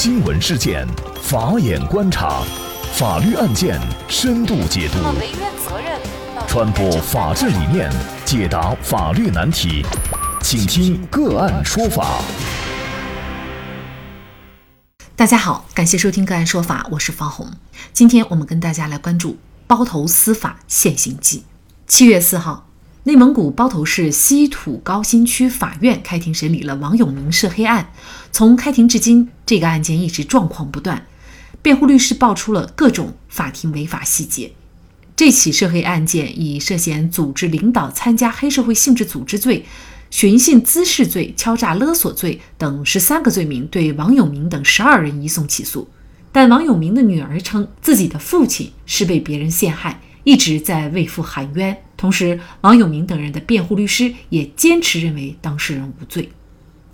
新闻事件，法眼观察，法律案件深度解读，传播法治理念，解答法律难题，请听个案说法。大家好，感谢收听个案说法，我是方红。今天我们跟大家来关注包头司法现行记。七月四号。内蒙古包头市稀土高新区法院开庭审理了王永明涉黑案。从开庭至今，这个案件一直状况不断，辩护律师爆出了各种法庭违法细节。这起涉黑案件以涉嫌组织领导参加黑社会性质组织罪、寻衅滋事罪、敲诈勒索罪等十三个罪名，对王永明等十二人移送起诉。但王永明的女儿称，自己的父亲是被别人陷害。一直在为父喊冤，同时王永明等人的辩护律师也坚持认为当事人无罪。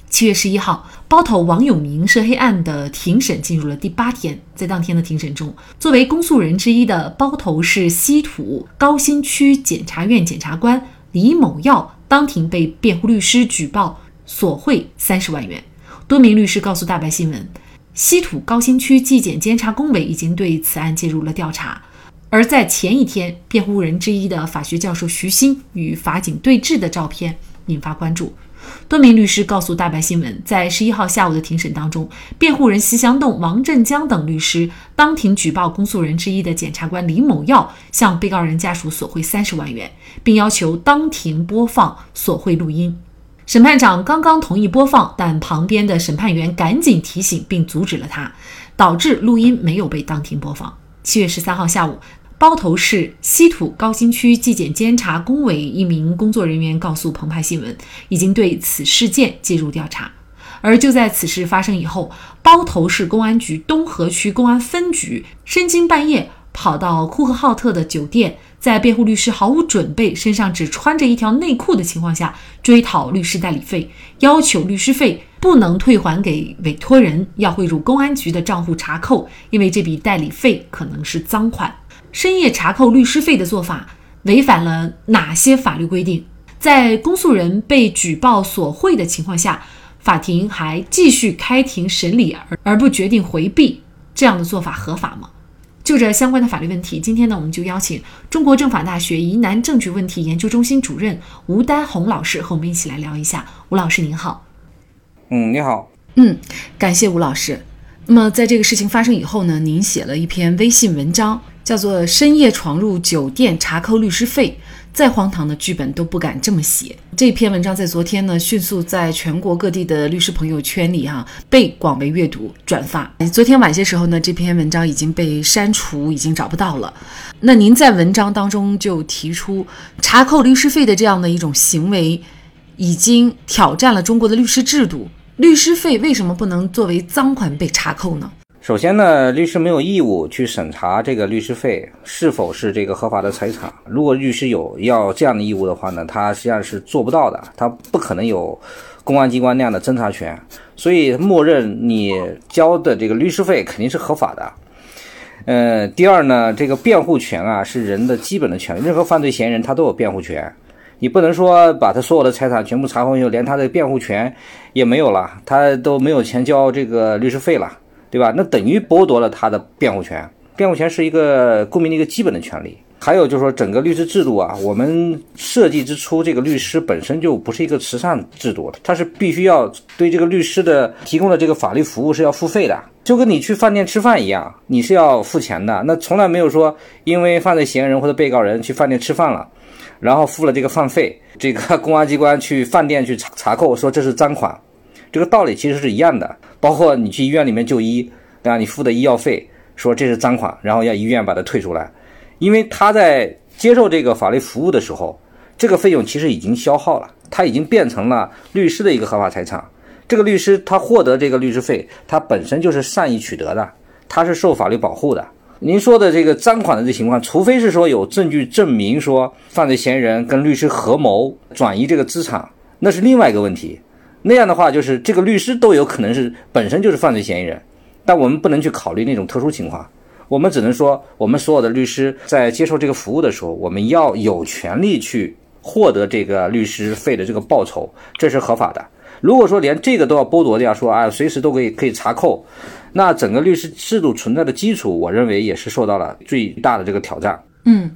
七月十一号，包头王永明涉黑案的庭审进入了第八天，在当天的庭审中，作为公诉人之一的包头市稀土高新区检察院检察官李某耀当庭被辩护律师举报索贿三十万元。多名律师告诉大白新闻，稀土高新区纪检监察工委已经对此案介入了调查。而在前一天，辩护人之一的法学教授徐鑫与法警对峙的照片引发关注。多名律师告诉大白新闻，在十一号下午的庭审当中，辩护人席祥栋、王振江等律师当庭举报公诉人之一的检察官李某耀向被告人家属索贿三十万元，并要求当庭播放索贿录音。审判长刚刚同意播放，但旁边的审判员赶紧提醒并阻止了他，导致录音没有被当庭播放。七月十三号下午。包头市稀土高新区纪检监察工委一名工作人员告诉澎湃新闻，已经对此事件介入调查。而就在此事发生以后，包头市公安局东河区公安分局深更半夜跑到呼和浩特的酒店，在辩护律师毫无准备、身上只穿着一条内裤的情况下，追讨律师代理费，要求律师费不能退还给委托人，要汇入公安局的账户查扣，因为这笔代理费可能是赃款。深夜查扣律师费的做法违反了哪些法律规定？在公诉人被举报索贿的情况下，法庭还继续开庭审理而而不决定回避，这样的做法合法吗？就这相关的法律问题，今天呢，我们就邀请中国政法大学疑难证据问题研究中心主任吴丹红老师和我们一起来聊一下。吴老师您好。嗯，你好。嗯，感谢吴老师。那么在这个事情发生以后呢，您写了一篇微信文章。叫做深夜闯入酒店查扣律师费，再荒唐的剧本都不敢这么写。这篇文章在昨天呢，迅速在全国各地的律师朋友圈里哈被广为阅读转发。昨天晚些时候呢，这篇文章已经被删除，已经找不到了。那您在文章当中就提出，查扣律师费的这样的一种行为，已经挑战了中国的律师制度。律师费为什么不能作为赃款被查扣呢？首先呢，律师没有义务去审查这个律师费是否是这个合法的财产。如果律师有要这样的义务的话呢，他实际上是做不到的，他不可能有公安机关那样的侦查权。所以，默认你交的这个律师费肯定是合法的。嗯，第二呢，这个辩护权啊是人的基本的权利，任何犯罪嫌疑人他都有辩护权。你不能说把他所有的财产全部查封以后，连他的辩护权也没有了，他都没有钱交这个律师费了。对吧？那等于剥夺了他的辩护权。辩护权是一个公民的一个基本的权利。还有就是说，整个律师制度啊，我们设计之初，这个律师本身就不是一个慈善制度，它是必须要对这个律师的提供的这个法律服务是要付费的，就跟你去饭店吃饭一样，你是要付钱的。那从来没有说，因为犯罪嫌疑人或者被告人去饭店吃饭了，然后付了这个饭费，这个 公安机关去饭店去查查扣，说这是赃款。这个道理其实是一样的，包括你去医院里面就医，对吧？你付的医药费，说这是赃款，然后要医院把它退出来，因为他在接受这个法律服务的时候，这个费用其实已经消耗了，他已经变成了律师的一个合法财产。这个律师他获得这个律师费，他本身就是善意取得的，他是受法律保护的。您说的这个赃款的这情况，除非是说有证据证明说犯罪嫌疑人跟律师合谋转移这个资产，那是另外一个问题。那样的话，就是这个律师都有可能是本身就是犯罪嫌疑人，但我们不能去考虑那种特殊情况，我们只能说，我们所有的律师在接受这个服务的时候，我们要有权利去获得这个律师费的这个报酬，这是合法的。如果说连这个都要剥夺掉，说啊随时都可以可以查扣，那整个律师制度存在的基础，我认为也是受到了最大的这个挑战。嗯。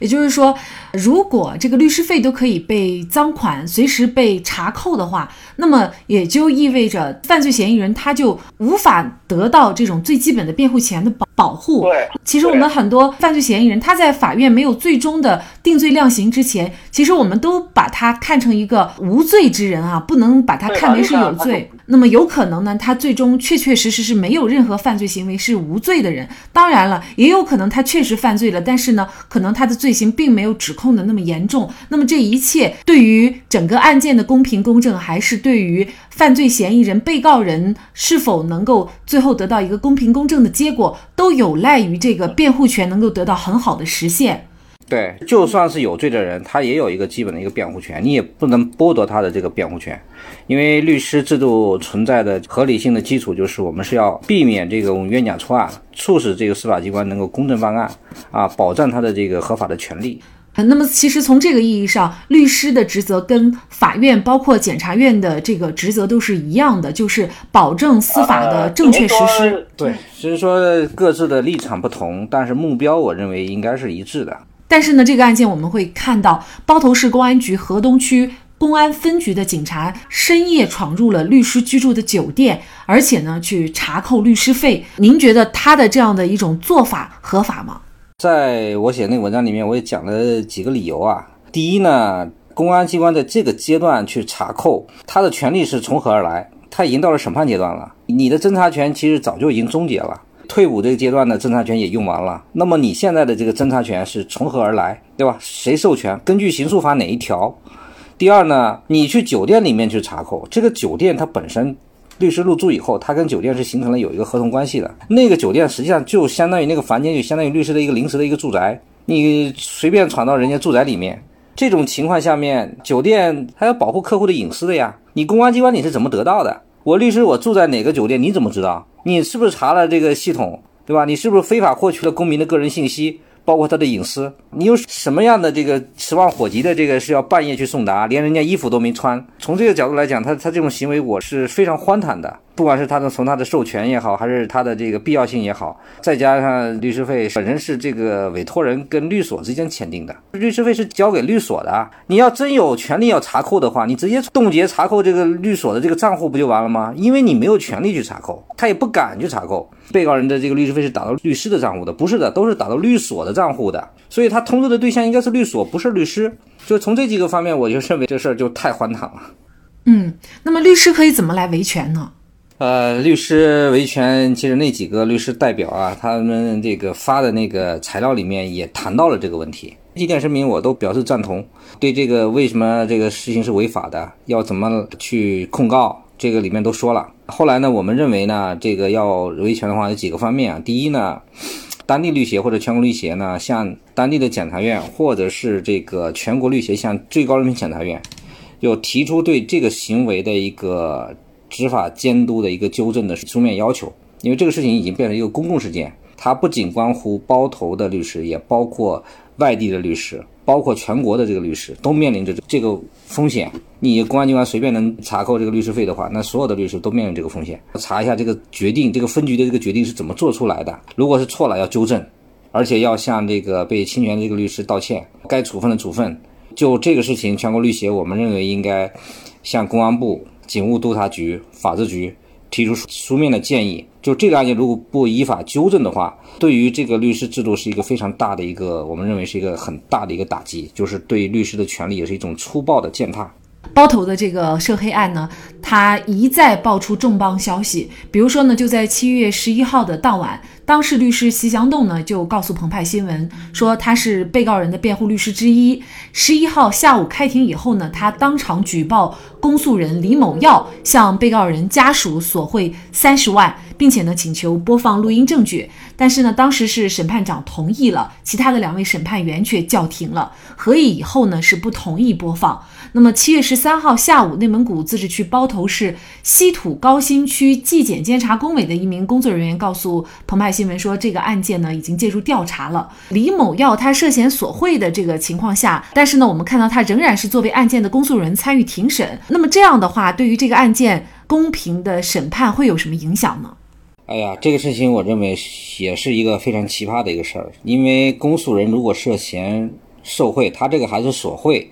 也就是说，如果这个律师费都可以被赃款随时被查扣的话，那么也就意味着犯罪嫌疑人他就无法得到这种最基本的辩护权的保保护。对，其实我们很多犯罪嫌疑人他在法院没有最终的定罪量刑之前，其实我们都把他看成一个无罪之人啊，不能把他看为是有罪。那么有可能呢，他最终确确实实是没有任何犯罪行为，是无罪的人。当然了，也有可能他确实犯罪了，但是呢，可能他的罪行并没有指控的那么严重。那么这一切对于整个案件的公平公正，还是对于犯罪嫌疑人、被告人是否能够最后得到一个公平公正的结果，都有赖于这个辩护权能够得到很好的实现。对，就算是有罪的人，他也有一个基本的一个辩护权，你也不能剥夺他的这个辩护权，因为律师制度存在的合理性的基础就是我们是要避免这种冤假错案，促使这个司法机关能够公正办案，啊，保障他的这个合法的权利。那么，其实从这个意义上，律师的职责跟法院包括检察院的这个职责都是一样的，就是保证司法的正确实施。对，所以说各自的立场不同，但是目标我认为应该是一致的。但是呢，这个案件我们会看到，包头市公安局河东区公安分局的警察深夜闯入了律师居住的酒店，而且呢，去查扣律师费。您觉得他的这样的一种做法合法吗？在我写那个文章里面，我也讲了几个理由啊。第一呢，公安机关在这个阶段去查扣，他的权利是从何而来？他已经到了审判阶段了，你的侦查权其实早就已经终结了。退伍这个阶段的侦查权也用完了，那么你现在的这个侦查权是从何而来，对吧？谁授权？根据刑诉法哪一条？第二呢，你去酒店里面去查扣，这个酒店它本身律师入住以后，它跟酒店是形成了有一个合同关系的。那个酒店实际上就相当于那个房间，就相当于律师的一个临时的一个住宅。你随便闯到人家住宅里面，这种情况下面，酒店还要保护客户的隐私的呀。你公安机关你是怎么得到的？我律师我住在哪个酒店，你怎么知道？你是不是查了这个系统，对吧？你是不是非法获取了公民的个人信息，包括他的隐私？你有什么样的这个十万火急的这个是要半夜去送达，连人家衣服都没穿？从这个角度来讲，他他这种行为我是非常荒唐的。不管是他的从他的授权也好，还是他的这个必要性也好，再加上律师费本身是这个委托人跟律所之间签订的，律师费是交给律所的。你要真有权利要查扣的话，你直接冻结查扣这个律所的这个账户不就完了吗？因为你没有权利去查扣，他也不敢去查扣。被告人的这个律师费是打到律师的账户的，不是的，都是打到律所的账户的。所以他通知的对象应该是律所，不是律师。就从这几个方面，我就认为这事儿就太荒唐了。嗯，那么律师可以怎么来维权呢？呃，律师维权，其实那几个律师代表啊，他们这个发的那个材料里面也谈到了这个问题。几点声明我都表示赞同。对这个为什么这个事情是违法的，要怎么去控告，这个里面都说了。后来呢，我们认为呢，这个要维权的话有几个方面啊。第一呢，当地律协或者全国律协呢，向当地的检察院或者是这个全国律协向最高人民检察院，有提出对这个行为的一个。执法监督的一个纠正的书面要求，因为这个事情已经变成一个公共事件，它不仅关乎包头的律师，也包括外地的律师，包括全国的这个律师都面临着这个风险。你公安机关随便能查扣这个律师费的话，那所有的律师都面临这个风险。查一下这个决定，这个分局的这个决定是怎么做出来的？如果是错了，要纠正，而且要向这个被侵权的这个律师道歉，该处分的处分。就这个事情，全国律协我们认为应该向公安部。警务督察局、法制局提出书面的建议，就这个案件如果不依法纠正的话，对于这个律师制度是一个非常大的一个，我们认为是一个很大的一个打击，就是对律师的权利也是一种粗暴的践踏。包头的这个涉黑案呢，他一再爆出重磅消息，比如说呢，就在七月十一号的当晚。当事律师席祥栋呢，就告诉澎湃新闻说，他是被告人的辩护律师之一。十一号下午开庭以后呢，他当场举报公诉人李某耀向被告人家属索贿三十万，并且呢，请求播放录音证据。但是呢，当时是审判长同意了，其他的两位审判员却叫停了。合议以后呢，是不同意播放。那么七月十三号下午，内蒙古自治区包头市稀土高新区纪检监察工委的一名工作人员告诉澎湃新。新闻说，这个案件呢已经介入调查了。李某耀他涉嫌索贿的这个情况下，但是呢，我们看到他仍然是作为案件的公诉人参与庭审。那么这样的话，对于这个案件公平的审判会有什么影响呢？哎呀，这个事情我认为也是一个非常奇葩的一个事儿，因为公诉人如果涉嫌受贿，他这个还是索贿，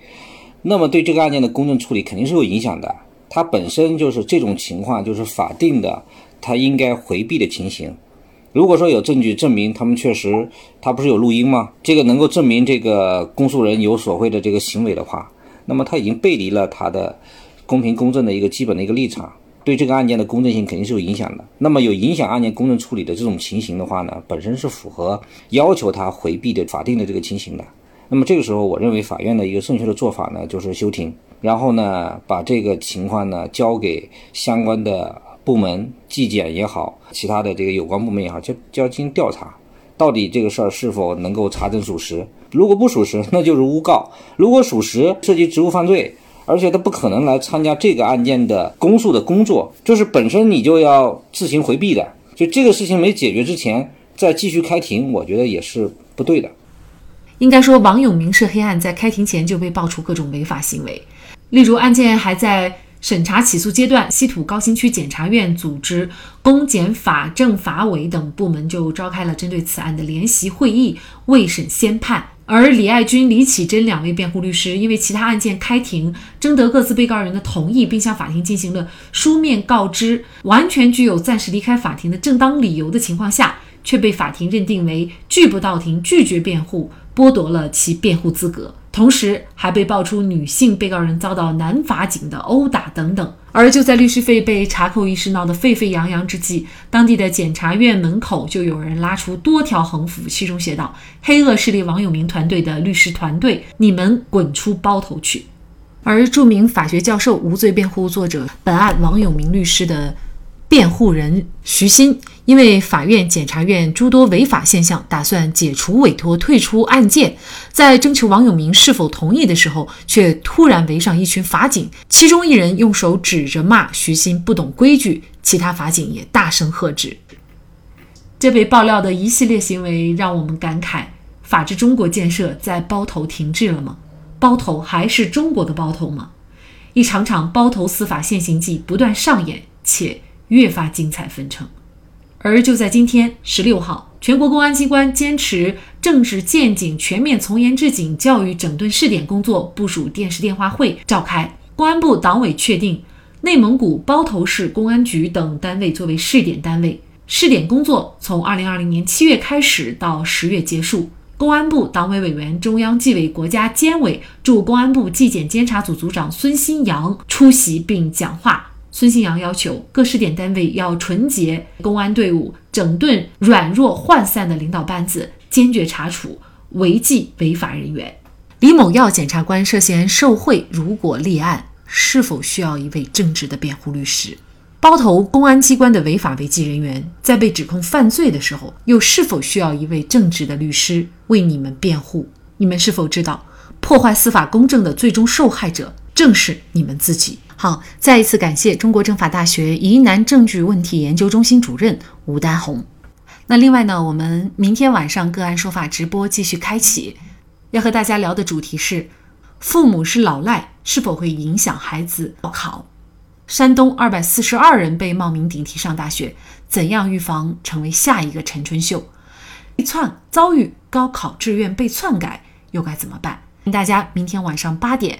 那么对这个案件的公正处理肯定是有影响的。他本身就是这种情况，就是法定的他应该回避的情形。如果说有证据证明他们确实，他不是有录音吗？这个能够证明这个公诉人有索贿的这个行为的话，那么他已经背离了他的公平公正的一个基本的一个立场。对这个案件的公正性肯定是有影响的。那么有影响案件公正处理的这种情形的话呢，本身是符合要求他回避的法定的这个情形的。那么这个时候，我认为法院的一个正确的做法呢，就是休庭，然后呢，把这个情况呢交给相关的部门纪检也好，其他的这个有关部门也好，就就要进行调查，到底这个事儿是否能够查证属实。如果不属实，那就是诬告；如果属实，涉及职务犯罪。而且他不可能来参加这个案件的公诉的工作，就是本身你就要自行回避的。就这个事情没解决之前，再继续开庭，我觉得也是不对的。应该说，王永明涉黑案在开庭前就被爆出各种违法行为，例如案件还在审查起诉阶段，稀土高新区检察院组织公检法政法委等部门就召开了针对此案的联席会议，未审先判。而李爱军、李启珍两位辩护律师，因为其他案件开庭征得各自被告人的同意，并向法庭进行了书面告知，完全具有暂时离开法庭的正当理由的情况下，却被法庭认定为拒不到庭、拒绝辩护，剥夺了其辩护资格。同时还被爆出女性被告人遭到男法警的殴打等等。而就在律师费被查扣一事闹得沸沸扬扬之际，当地的检察院门口就有人拉出多条横幅，其中写道：“黑恶势力王永明团队的律师团队，你们滚出包头去！”而著名法学教授、无罪辩护作者、本案王永明律师的。辩护人徐鑫因为法院、检察院诸多违法现象，打算解除委托、退出案件。在征求王永明是否同意的时候，却突然围上一群法警，其中一人用手指着骂徐鑫不懂规矩，其他法警也大声喝止。这被爆料的一系列行为，让我们感慨：法治中国建设在包头停滞了吗？包头还是中国的包头吗？一场场包头司法现行记不断上演，且。越发精彩纷呈，而就在今天十六号，全国公安机关坚持政治建警、全面从严治警教育整顿试点工作部署电视电话会召开。公安部党委确定内蒙古包头市公安局等单位作为试点单位，试点工作从二零二零年七月开始到十月结束。公安部党委委员、中央纪委国家监委驻公安部纪检监察组组长孙新阳出席并讲话。孙新阳要求各试点单位要纯洁公安队伍，整顿软弱涣散的领导班子，坚决查处违纪违法人员。李某耀检察官涉嫌受贿，如果立案，是否需要一位正直的辩护律师？包头公安机关的违法违纪人员在被指控犯罪的时候，又是否需要一位正直的律师为你们辩护？你们是否知道，破坏司法公正的最终受害者正是你们自己？好，再一次感谢中国政法大学疑难证据问题研究中心主任吴丹红。那另外呢，我们明天晚上个案说法直播继续开启，要和大家聊的主题是：父母是老赖是否会影响孩子高考？山东二百四十二人被冒名顶替上大学，怎样预防成为下一个陈春秀？被篡遭遇高考志愿被篡改，又该怎么办？大家明天晚上八点